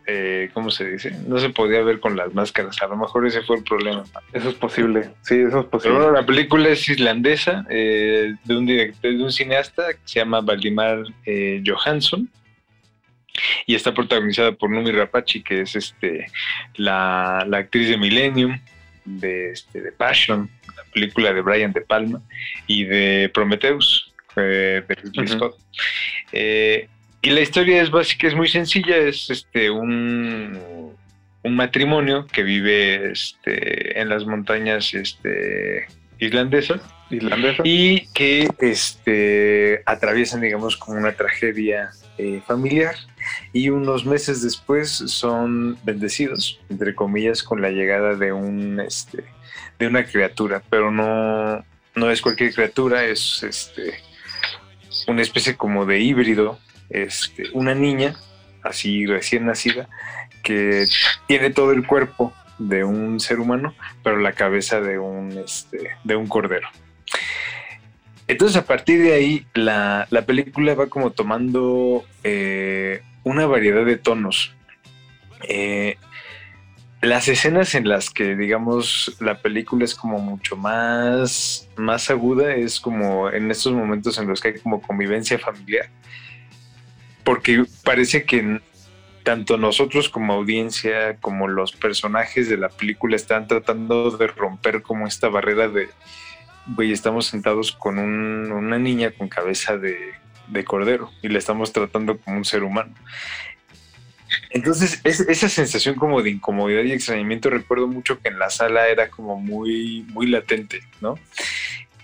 [SPEAKER 2] eh, ¿cómo se dice? No se podía ver con las máscaras, a lo mejor ese fue el problema.
[SPEAKER 1] Eso es posible. Sí, eso es
[SPEAKER 2] Pero
[SPEAKER 1] posible.
[SPEAKER 2] bueno, la película es islandesa, eh, de un director, de un cineasta que se llama Valdimar eh, Johansson, y está protagonizada por Numi Rapace, que es este, la, la actriz de Millennium, de, este, de Passion, la película de Brian De Palma, y de Prometheus, de Ridley. Scott. Eh, y la historia es básica, es muy sencilla, es este un, un matrimonio que vive este, en las montañas este, islandesas
[SPEAKER 1] Islandesa.
[SPEAKER 2] y que este, atraviesan, digamos, como una tragedia eh, familiar y unos meses después son bendecidos, entre comillas, con la llegada de un este, de una criatura, pero no, no es cualquier criatura, es este una especie como de híbrido, este, una niña, así recién nacida, que tiene todo el cuerpo de un ser humano, pero la cabeza de un, este, de un cordero. Entonces a partir de ahí la, la película va como tomando eh, una variedad de tonos. Eh, las escenas en las que, digamos, la película es como mucho más, más aguda, es como en estos momentos en los que hay como convivencia familiar. Porque parece que tanto nosotros como audiencia, como los personajes de la película están tratando de romper como esta barrera de, güey, estamos sentados con un- una niña con cabeza de, de cordero y la estamos tratando como un ser humano. Entonces, es- esa sensación como de incomodidad y extrañamiento, recuerdo mucho que en la sala era como muy, muy latente, ¿no?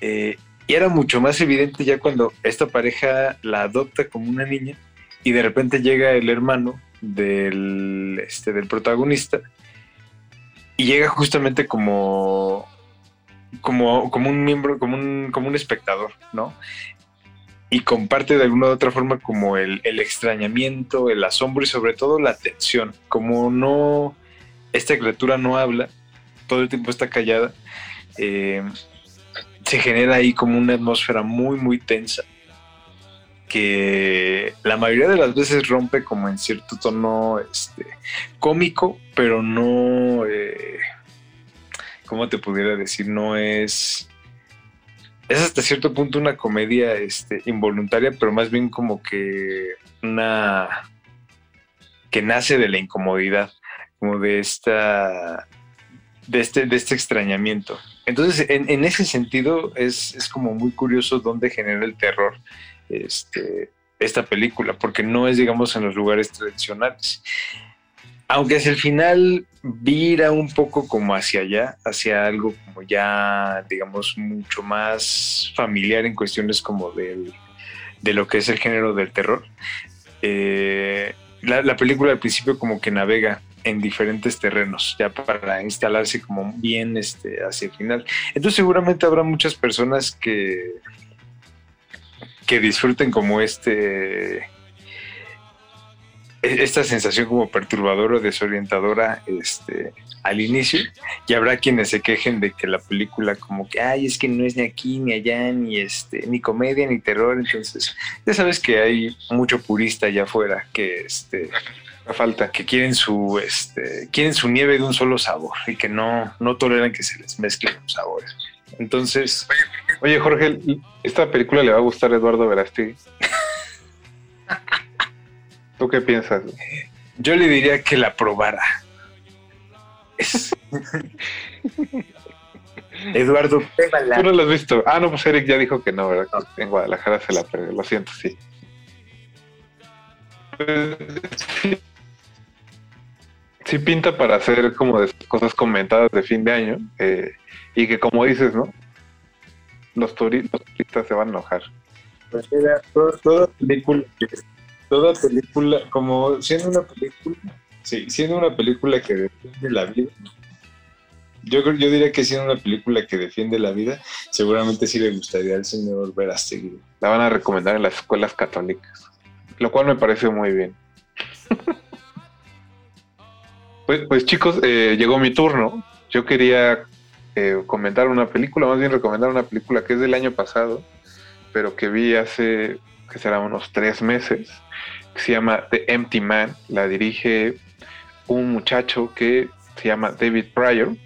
[SPEAKER 2] Eh, y era mucho más evidente ya cuando esta pareja la adopta como una niña y de repente llega el hermano del, este, del protagonista y llega justamente como, como, como un miembro, como un, como un espectador, ¿no? Y comparte de alguna u otra forma como el, el extrañamiento, el asombro y sobre todo la tensión. Como no, esta criatura no habla, todo el tiempo está callada, eh, se genera ahí como una atmósfera muy, muy tensa que la mayoría de las veces rompe como en cierto tono este, cómico, pero no, eh, ¿cómo te pudiera decir? No es... Es hasta cierto punto una comedia este, involuntaria, pero más bien como que una... que nace de la incomodidad, como de esta... de este, de este extrañamiento. Entonces, en, en ese sentido, es, es como muy curioso dónde genera el terror este, esta película, porque no es, digamos, en los lugares tradicionales. Aunque hacia el final vira un poco como hacia allá, hacia algo como ya, digamos, mucho más familiar en cuestiones como del, de lo que es el género del terror. Eh, la, la película al principio como que navega en diferentes terrenos, ya para instalarse como bien este, hacia el final. Entonces seguramente habrá muchas personas que, que disfruten como este e- esta sensación como perturbadora o desorientadora este, al inicio y habrá quienes se quejen de que la película como que ay es que no es ni aquí ni allá ni este ni comedia ni terror entonces ya sabes que hay mucho purista allá afuera que este
[SPEAKER 1] falta.
[SPEAKER 2] que quieren su este quieren su nieve de un solo sabor y que no no toleran que se les mezclen los sabores entonces
[SPEAKER 1] Jorge, ¿esta película le va a gustar a Eduardo Verástegui? ¿Tú qué piensas?
[SPEAKER 2] yo le diría que la probara Es- Eduardo pruébala.
[SPEAKER 1] Tú no lo has visto. Ah, no, pues Eric ya dijo que no, ¿verdad? Que En Guadalajara se la perdió. Lo siento, sí. Pues, sí. Sí pinta para hacer como de cosas comentadas de fin de año. eh, y que como dices, ¿no? Los, turi- los turistas se van a enojar.
[SPEAKER 2] Mira, toda, toda película, toda película, como siendo una película, sí, siendo una película que defiende la vida, yo yo diría que siendo una película que defiende la vida, seguramente sí le gustaría al señor Verástegui.
[SPEAKER 1] La van a recomendar en las escuelas católicas, lo cual me parece muy bien. pues, pues chicos, eh, llegó mi turno. Yo quería comentar una película, más bien recomendar una película que es del año pasado, pero que vi hace, que será unos tres meses, que se llama The Empty Man. La dirige un muchacho que se llama David Pryor.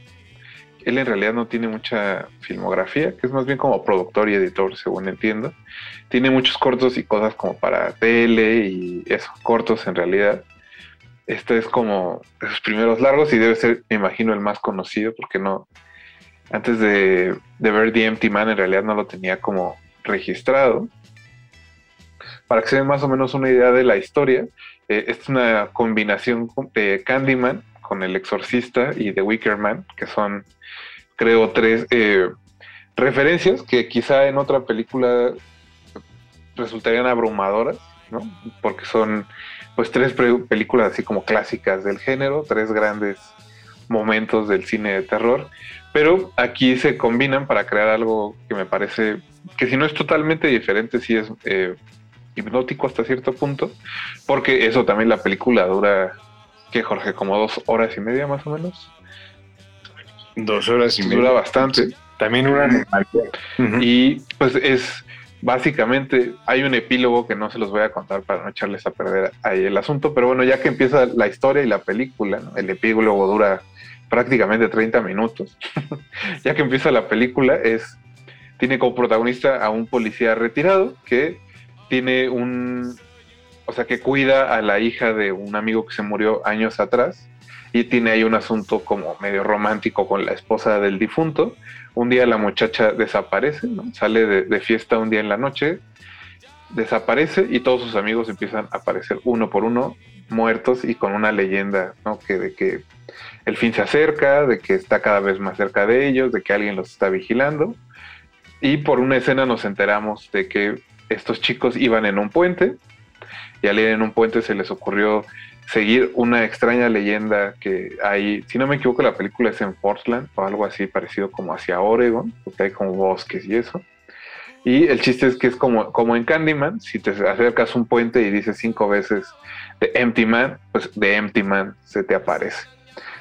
[SPEAKER 1] Él en realidad no tiene mucha filmografía, que es más bien como productor y editor, según entiendo. Tiene muchos cortos y cosas como para tele y esos cortos en realidad. Este es como sus primeros largos y debe ser, me imagino, el más conocido, porque no. Antes de, ver The Empty Man, en realidad no lo tenía como registrado. Para que se den más o menos una idea de la historia, eh, es una combinación de Candyman con El Exorcista y The Wicker Man, que son, creo, tres eh, referencias que quizá en otra película resultarían abrumadoras, ¿no? Porque son, pues, tres películas así como clásicas del género, tres grandes momentos del cine de terror, pero aquí se combinan para crear algo que me parece que si no es totalmente diferente, sí es eh, hipnótico hasta cierto punto, porque eso también la película dura, que Jorge, como dos horas y media más o menos,
[SPEAKER 2] Dos horas y
[SPEAKER 1] dura
[SPEAKER 2] media.
[SPEAKER 1] bastante.
[SPEAKER 2] También una animalidad.
[SPEAKER 1] Y pues es básicamente, hay un epílogo que no se los voy a contar para no echarles a perder ahí el asunto, pero bueno, ya que empieza la historia y la película, ¿no? el epílogo dura prácticamente 30 minutos, ya que empieza la película es, tiene como protagonista a un policía retirado que tiene un, o sea, que cuida a la hija de un amigo que se murió años atrás y tiene ahí un asunto como medio romántico con la esposa del difunto. Un día la muchacha desaparece, ¿no? sale de, de fiesta un día en la noche, desaparece y todos sus amigos empiezan a aparecer uno por uno muertos y con una leyenda, ¿no? Que de que el fin se acerca, de que está cada vez más cerca de ellos, de que alguien los está vigilando. Y por una escena nos enteramos de que estos chicos iban en un puente y al ir en un puente se les ocurrió seguir una extraña leyenda que hay, si no me equivoco, la película es en Portland o algo así parecido como hacia Oregon, porque hay como bosques y eso. Y el chiste es que es como, como en Candyman, si te acercas a un puente y dices cinco veces The Empty Man, pues The Empty Man se te aparece.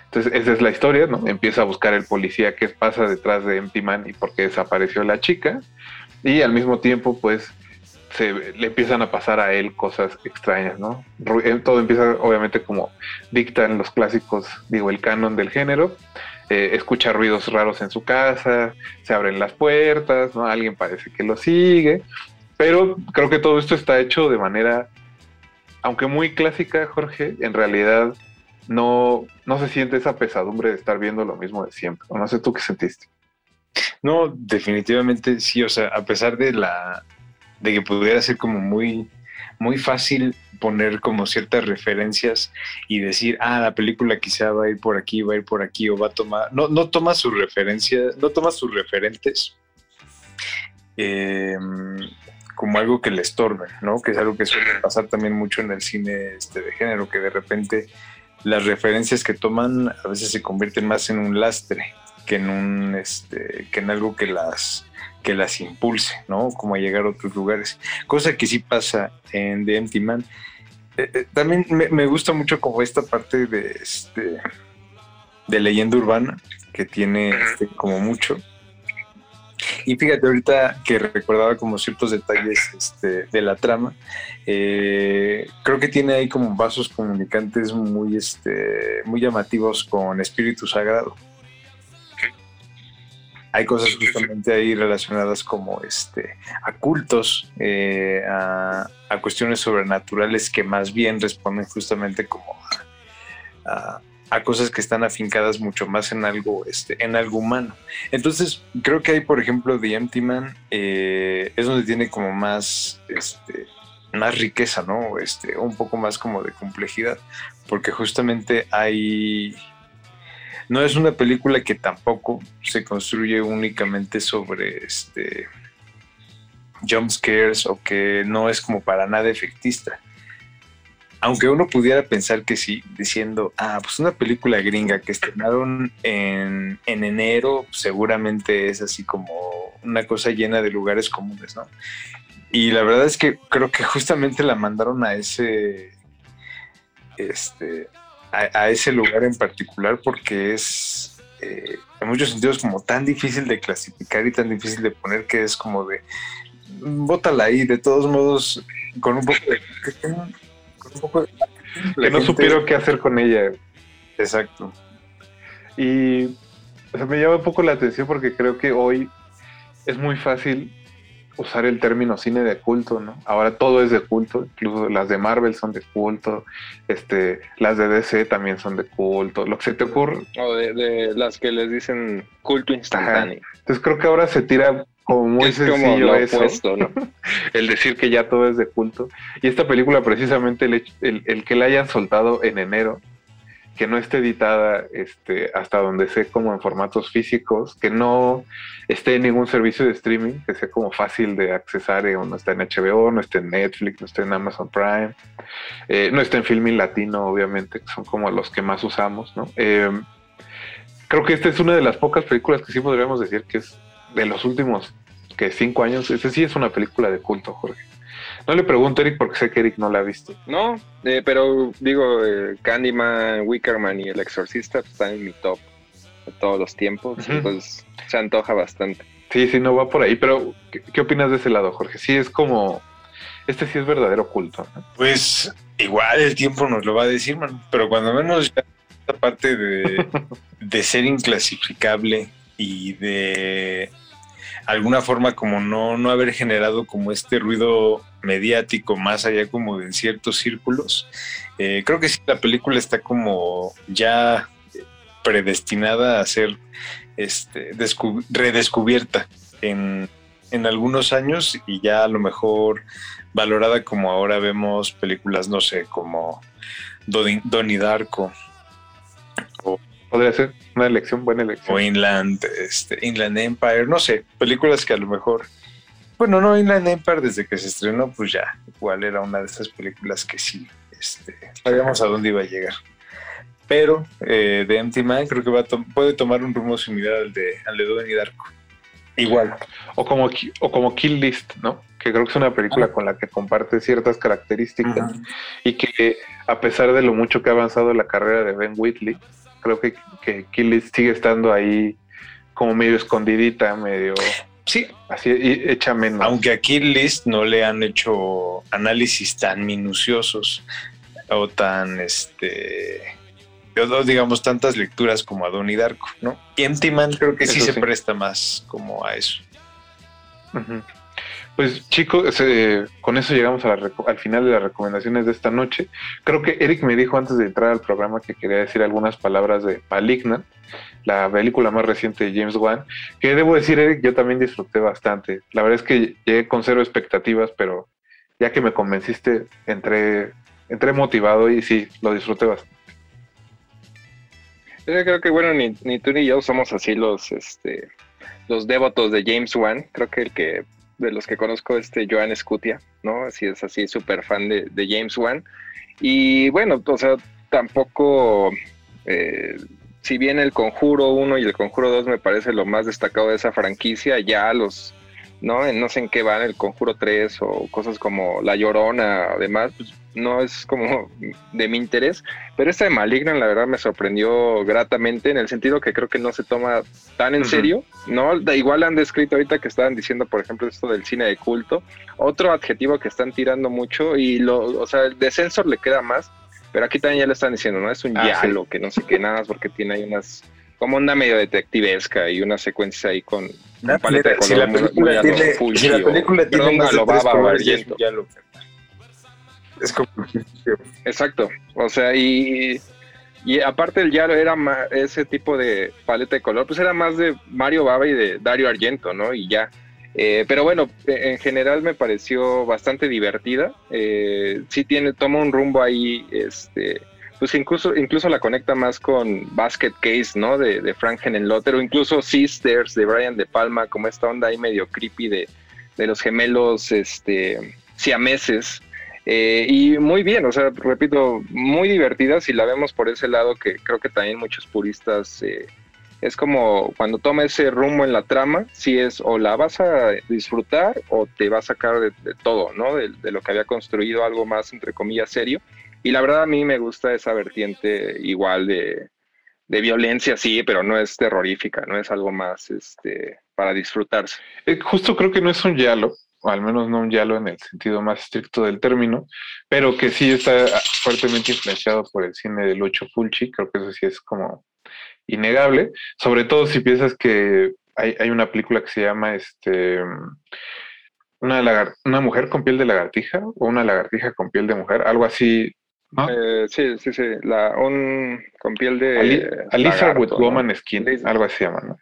[SPEAKER 1] Entonces esa es la historia, ¿no? Empieza a buscar el policía qué pasa detrás de Empty Man y por qué desapareció la chica. Y al mismo tiempo, pues, se, le empiezan a pasar a él cosas extrañas, ¿no? Eh, Todo empieza, obviamente, como dictan los clásicos, digo, el canon del género. Eh, escucha ruidos raros en su casa, se abren las puertas, ¿no? Alguien parece que lo sigue. Pero creo que todo esto está hecho de manera, aunque muy clásica, Jorge, en realidad no, no se siente esa pesadumbre de estar viendo lo mismo de siempre. No sé tú qué sentiste.
[SPEAKER 2] No, definitivamente sí, o sea, a pesar de la de que pudiera ser como muy muy fácil poner como ciertas referencias y decir, ah, la película quizá va a ir por aquí, va a ir por aquí o va a tomar, no no toma sus referencias, no toma sus referentes eh, como algo que le estorbe, ¿no? Que es algo que suele pasar también mucho en el cine este de género, que de repente las referencias que toman a veces se convierten más en un lastre que en un este que en algo que las que las impulse, ¿no? Como a llegar a otros lugares. Cosa que sí pasa en The Empty Man. Eh, eh, también me, me gusta mucho como esta parte de este de leyenda urbana que tiene este, como mucho. Y fíjate, ahorita que recordaba como ciertos detalles este, de la trama, eh, creo que tiene ahí como vasos comunicantes muy, este, muy llamativos con Espíritu Sagrado. Hay cosas justamente ahí relacionadas como este, a cultos, eh, a, a cuestiones sobrenaturales que más bien responden justamente como a, a- a cosas que están afincadas mucho más en algo, este, en algo humano. Entonces, creo que hay, por ejemplo, The Empty Man, eh, es donde tiene como más, este, más riqueza, ¿no? Este, un poco más como de complejidad, porque justamente hay... No es una película que tampoco se construye únicamente sobre este jump scares o que no es como para nada efectista. Aunque uno pudiera pensar que sí, diciendo, ah, pues una película gringa que estrenaron en, en enero, seguramente es así como una cosa llena de lugares comunes, ¿no? Y la verdad es que creo que justamente la mandaron a ese, este, a, a ese lugar en particular porque es, eh, en muchos sentidos, como tan difícil de clasificar y tan difícil de poner que es como de, bótala ahí, de todos modos, con un poco de... Un poco
[SPEAKER 1] Que no
[SPEAKER 2] gente-
[SPEAKER 1] supieron qué hacer con ella.
[SPEAKER 2] Exacto.
[SPEAKER 1] Y o sea, me llama un poco la atención porque creo que hoy es muy fácil usar el término cine de culto, ¿no? Ahora todo es de culto, incluso las de Marvel son de culto, este, las de DC también son de culto, lo que se te ocurre.
[SPEAKER 3] O de, de las que les dicen culto instantáneo.
[SPEAKER 1] Entonces creo que ahora se tira como muy
[SPEAKER 3] es como
[SPEAKER 1] sencillo
[SPEAKER 3] lo
[SPEAKER 1] eso,
[SPEAKER 3] opuesto, ¿no?
[SPEAKER 1] el decir que ya todo es de culto. Y esta película precisamente el, hecho- el, el que la hayan soltado en enero, que no esté editada este, hasta donde sé como en formatos físicos, que no esté en ningún servicio de streaming, que sea como fácil de accesar, eh, no está en HBO, no está en Netflix, no está en Amazon Prime, eh, no está en Filmin Latino, obviamente, que son como los que más usamos, ¿no? Eh, creo que esta es una de las pocas películas que sí podríamos decir que es de los últimos que cinco años, esta sí es una película de culto, Jorge. No le pregunto a Eric porque sé que Eric no la ha visto.
[SPEAKER 3] No, eh, pero digo, eh, Candyman, Wickerman y El Exorcista están en mi top de todos los tiempos,
[SPEAKER 1] Ujú.
[SPEAKER 3] entonces se antoja bastante.
[SPEAKER 1] Sí, sí, no va por ahí, pero ¿qué, qué opinas de ese lado, Jorge? Sí, es como, este sí es verdadero culto. ¿no?
[SPEAKER 2] Pues igual el tiempo nos lo va a decir, man. Pero cuando menos ya esta parte de, de ser inclasificable y de alguna forma como no, no haber generado como este ruido mediático más allá como de ciertos círculos, eh, creo que sí la película está como ya predestinada a ser este, descu- redescubierta en, en algunos años y ya a lo mejor valorada como ahora vemos películas, no sé, como Donnie Darko
[SPEAKER 1] Podría ser una elección, buena
[SPEAKER 2] o
[SPEAKER 1] elección.
[SPEAKER 2] Inland, este, Inland Empire, no sé, películas que a lo mejor, bueno, no, Inland Empire desde que se estrenó, pues ya, igual era una de esas películas que sí, este, sabíamos a dónde iba a llegar. Pero eh, de Empty Man creo que va a to- puede tomar un rumbo similar al de, al de Donnie Darko. Igual.
[SPEAKER 1] O como, o como Kill List, ¿no? Que creo que es una película con la que comparte ciertas características y que a pesar de lo mucho que ha avanzado la carrera de Ben Whitley, creo que, que Kill List sigue estando ahí como medio escondidita, medio
[SPEAKER 2] Sí,
[SPEAKER 1] así y- hecha menos.
[SPEAKER 2] Aunque aquí List no le han hecho análisis tan minuciosos o tan, este, o digamos, tantas lecturas como a Donnie Darko, ¿no? Y Empty Man creo que sí se presta más como a eso.
[SPEAKER 1] Ujú. Pues chicos, con eso llegamos al final de las recomendaciones de esta noche. Creo que Eric me dijo antes de entrar al programa que quería decir algunas palabras de Malignant, la película más reciente de James Wan, que debo decir, Eric, yo también disfruté bastante. La verdad es que llegué con cero expectativas, pero ya que me convenciste, entré, entré motivado y sí, lo disfruté bastante.
[SPEAKER 3] Yo creo que, bueno, ni, ni tú ni yo somos así los, este, los devotos de James Wan. Creo que el que, de los que conozco, este Joan Scutia, ¿no? Así es, así súper fan de, de James Wan. Y bueno, o sea, tampoco, eh, si bien el Conjuro 1 y el Conjuro 2 me parece lo más destacado de esa franquicia, ya los, ¿no? En no sé en qué van, el Conjuro 3 o cosas como La Llorona, además, pues no es como de mi interés. Pero esta de Malignant, la verdad, me sorprendió gratamente en el sentido que creo que no se toma tan en serio, ¿no? Da igual han descrito ahorita que estaban diciendo, por ejemplo, esto del cine de culto. Otro adjetivo que están tirando mucho y, lo, o sea, el de Censor le queda más, pero aquí también ya lo están diciendo, ¿no? Es un
[SPEAKER 1] Ah,
[SPEAKER 3] yalo, que no sé qué, nada más porque tiene ahí unas, como onda medio detectivesca y unas secuencias ahí con, paleta de
[SPEAKER 2] si
[SPEAKER 3] color
[SPEAKER 2] la
[SPEAKER 3] muy-
[SPEAKER 2] película
[SPEAKER 3] muy
[SPEAKER 2] tiene, si la
[SPEAKER 3] o-
[SPEAKER 2] película tiene
[SPEAKER 3] perdón,
[SPEAKER 2] más de
[SPEAKER 3] galobaba
[SPEAKER 2] tres
[SPEAKER 3] o
[SPEAKER 2] colores, ya es como
[SPEAKER 3] Exacto, o sea, y, y aparte el Yaro era ma- ese tipo de paleta de color, pues era más de Mario Baba y de Dario Argento, ¿no? Y ya. Eh, pero bueno, eh, en general me pareció bastante divertida. Eh, sí tiene, toma un rumbo ahí, este, pues incluso, incluso la conecta más con Basket Case, ¿no? De, de Frank Henenlotter, o incluso Sisters de Brian De Palma, como esta onda ahí medio creepy de, de los gemelos este, siameses. Eh, y muy bien, o sea, repito, muy divertida si la vemos por ese lado que creo que también muchos puristas eh, es como cuando toma ese rumbo en la trama, si es o la vas a disfrutar o te va a sacar de, todo, ¿no? De, de, lo que había construido algo más, entre comillas, serio. Y la verdad a mí me gusta esa vertiente igual de, de violencia, sí, pero no es terrorífica, no es algo más este, para disfrutarse.
[SPEAKER 1] Eh, justo creo que no es un yalo, o al menos no un yalo en el sentido más estricto del término, pero que sí está fuertemente influenciado por el cine de Lucho Fulci, creo que eso sí es como innegable, sobre todo si piensas que hay, hay una película que se llama este una, lagar, una mujer con piel de lagartija o una lagartija con piel de mujer, algo así. ¿No?
[SPEAKER 3] Eh, sí, sí, sí, la, un con piel de...
[SPEAKER 1] Ali, Alisa with ¿no? Woman Skin, algo así se llama, ¿no?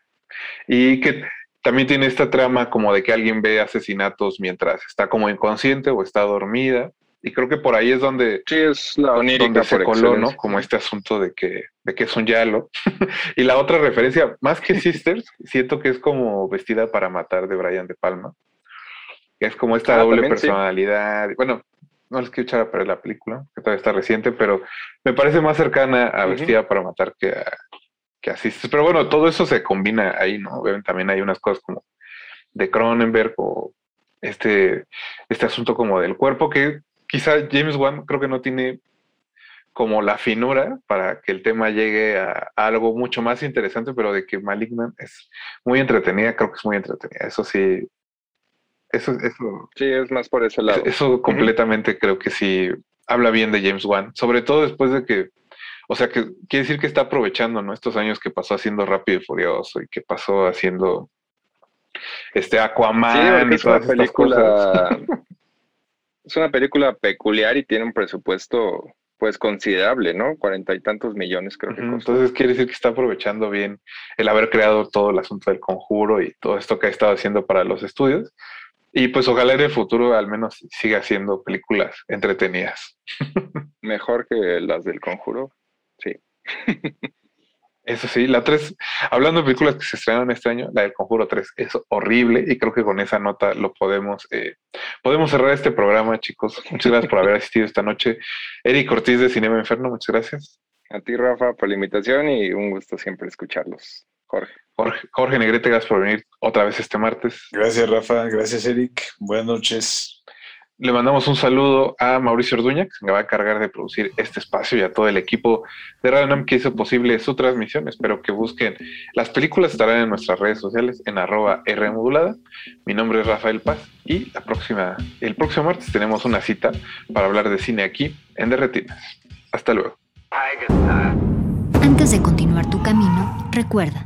[SPEAKER 1] Y que también tiene esta trama como de que alguien ve asesinatos mientras está como inconsciente o está dormida. Y creo que por ahí es donde,
[SPEAKER 3] sí, es la
[SPEAKER 1] donde se coló, ¿no? Como este asunto de que, de que es un yalo. y la otra referencia, más que Sisters, siento que es como Vestida para Matar de Brian De Palma. Que es como esta ah, doble personalidad. Sí. Bueno, no les quiero echar a perder la película, que todavía está reciente, pero me parece más cercana a Vestida uh -huh. para Matar que a, que a. Pero bueno, todo eso se combina ahí, ¿no? También hay unas cosas como de Cronenberg o este, este asunto como del cuerpo que quizá James Wan creo que no tiene como la finura para que el tema llegue a, a, algo mucho más interesante, pero de que Malignant es muy entretenida, creo que es muy entretenida. Eso sí, eso, eso
[SPEAKER 3] sí es más por ese lado.
[SPEAKER 1] Eso completamente uh -huh. creo que sí habla bien de James Wan, sobre todo después de que, o sea, que quiere decir que está aprovechando ¿no? estos años que pasó haciendo Rápido y Furioso y que pasó haciendo este Aquaman
[SPEAKER 3] sí, y todas estas cosas. es una película peculiar y tiene un presupuesto pues considerable, ¿no? Cuarenta y tantos millones creo que
[SPEAKER 1] uh -huh. costó. Entonces quiere decir que está aprovechando bien el haber creado todo el asunto del conjuro y todo esto que ha estado haciendo para los estudios. Y pues ojalá en el futuro al menos siga haciendo películas entretenidas.
[SPEAKER 3] Mejor que las del conjuro, sí.
[SPEAKER 1] Eso sí, la 3, hablando de películas que se estrenaron este año, la del Conjuro 3 es horrible y creo que con esa nota lo podemos, eh, podemos cerrar este programa, chicos. Muchas gracias por haber asistido esta noche. Eric Ortiz de Cinema Inferno, muchas gracias.
[SPEAKER 3] A ti, Rafa, por la invitación y un gusto siempre escucharlos. Jorge.
[SPEAKER 1] Jorge, Jorge Negrete, gracias por venir otra vez este martes.
[SPEAKER 2] Gracias, Rafa. Gracias, Eric. Buenas noches.
[SPEAKER 1] Le mandamos un saludo a Mauricio Orduña, que se va a cargar de producir este espacio y a todo el equipo de Radio Nam que hizo posible su transmisión. Espero que busquen. Las películas estarán en nuestras redes sociales en arroba Rmodulada. Mi nombre es Rafael Paz y la próxima, el próximo martes tenemos una cita para hablar de cine aquí en Derretinas. Hasta luego.
[SPEAKER 6] Antes de continuar tu camino, recuerda,